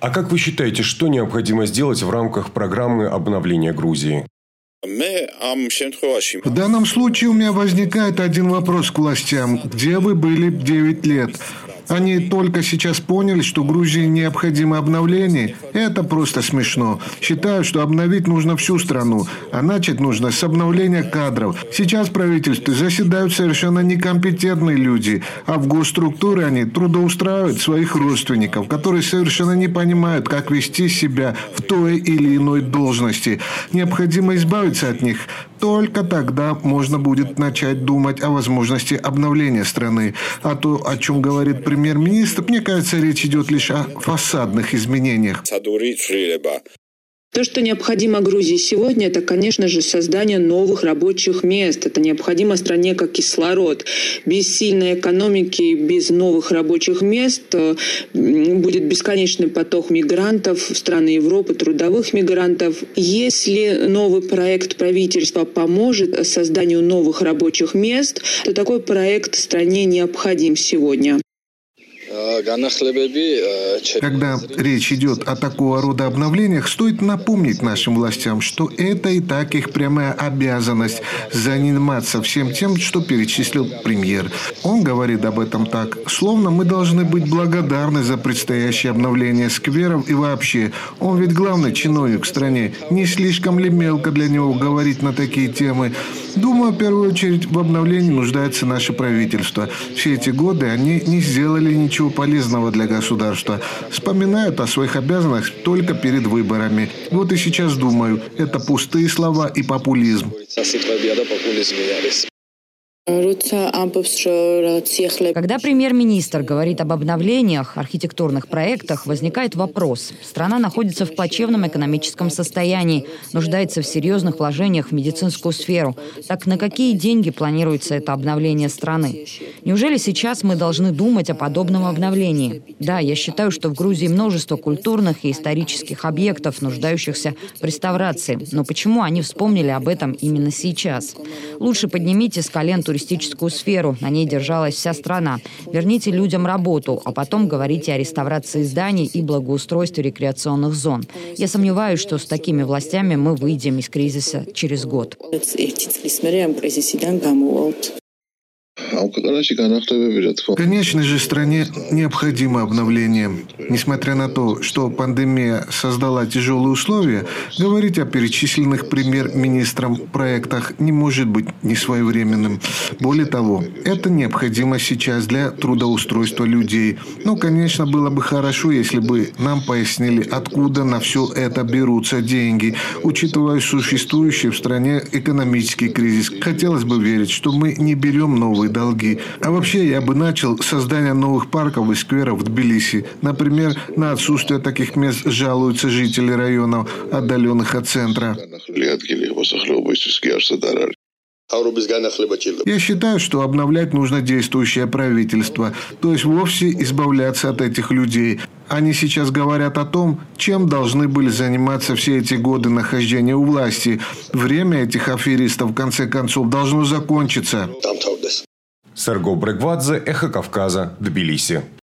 А как вы считаете, что необходимо сделать в рамках программы обновления Грузии? В данном случае у меня возникает один вопрос к властям. Где вы были 9 лет? Они только сейчас поняли, что Грузии необходимо обновление. Это просто смешно. Считаю, что обновить нужно всю страну, а начать нужно с обновления кадров. Сейчас в правительстве заседают совершенно некомпетентные люди, а в госструктуры они трудоустраивают своих родственников, которые совершенно не понимают, как вести себя в той или иной должности. Необходимо избавиться от них. Только тогда можно будет начать думать о возможности обновления страны. А то, о чем говорит премьер-министр, мне кажется, речь идет лишь о фасадных изменениях. То, что необходимо Грузии сегодня, это, конечно же, создание новых рабочих мест. Это необходимо стране как кислород. Без сильной экономики, без новых рабочих мест э, будет бесконечный поток мигрантов в страны Европы, трудовых мигрантов. Если новый проект правительства поможет созданию новых рабочих мест, то такой проект стране необходим сегодня. Когда речь идет о такого рода обновлениях, стоит напомнить нашим властям, что это и так их прямая обязанность заниматься всем тем, что перечислил премьер. Он говорит об этом так, словно мы должны быть благодарны за предстоящее обновление скверов и вообще. Он ведь главный чиновник в стране. Не слишком ли мелко для него говорить на такие темы? Думаю, в первую очередь в обновлении нуждается наше правительство. Все эти годы они не сделали ничего полезного для государства. Вспоминают о своих обязанностях только перед выборами. Вот и сейчас думаю, это пустые слова и популизм. Когда премьер-министр говорит об обновлениях, архитектурных проектах, возникает вопрос. Страна находится в плачевном экономическом состоянии, нуждается в серьезных вложениях в медицинскую сферу. Так на какие деньги планируется это обновление страны? Неужели сейчас мы должны думать о подобном обновлении? Да, я считаю, что в Грузии множество культурных и исторических объектов, нуждающихся в реставрации. Но почему они вспомнили об этом именно сейчас? Лучше поднимите с колен туристических туристическую сферу. На ней держалась вся страна. Верните людям работу, а потом говорите о реставрации зданий и благоустройстве рекреационных зон. Я сомневаюсь, что с такими властями мы выйдем из кризиса через год. Конечно же, стране необходимо обновление. Несмотря на то, что пандемия создала тяжелые условия, говорить о перечисленных премьер-министром проектах не может быть несвоевременным. Более того, это необходимо сейчас для трудоустройства людей. Ну, конечно, было бы хорошо, если бы нам пояснили, откуда на все это берутся деньги, учитывая существующий в стране экономический кризис. Хотелось бы верить, что мы не берем новые долги. А вообще я бы начал с создания новых парков и скверов в Тбилиси. Например, на отсутствие таких мест жалуются жители районов, отдаленных от центра. Я считаю, что обновлять нужно действующее правительство, то есть вовсе избавляться от этих людей. Они сейчас говорят о том, чем должны были заниматься все эти годы нахождения у власти. Время этих аферистов в конце концов должно закончиться. Серго Бреквадзе, Эхо Кавказа, Тбилиси.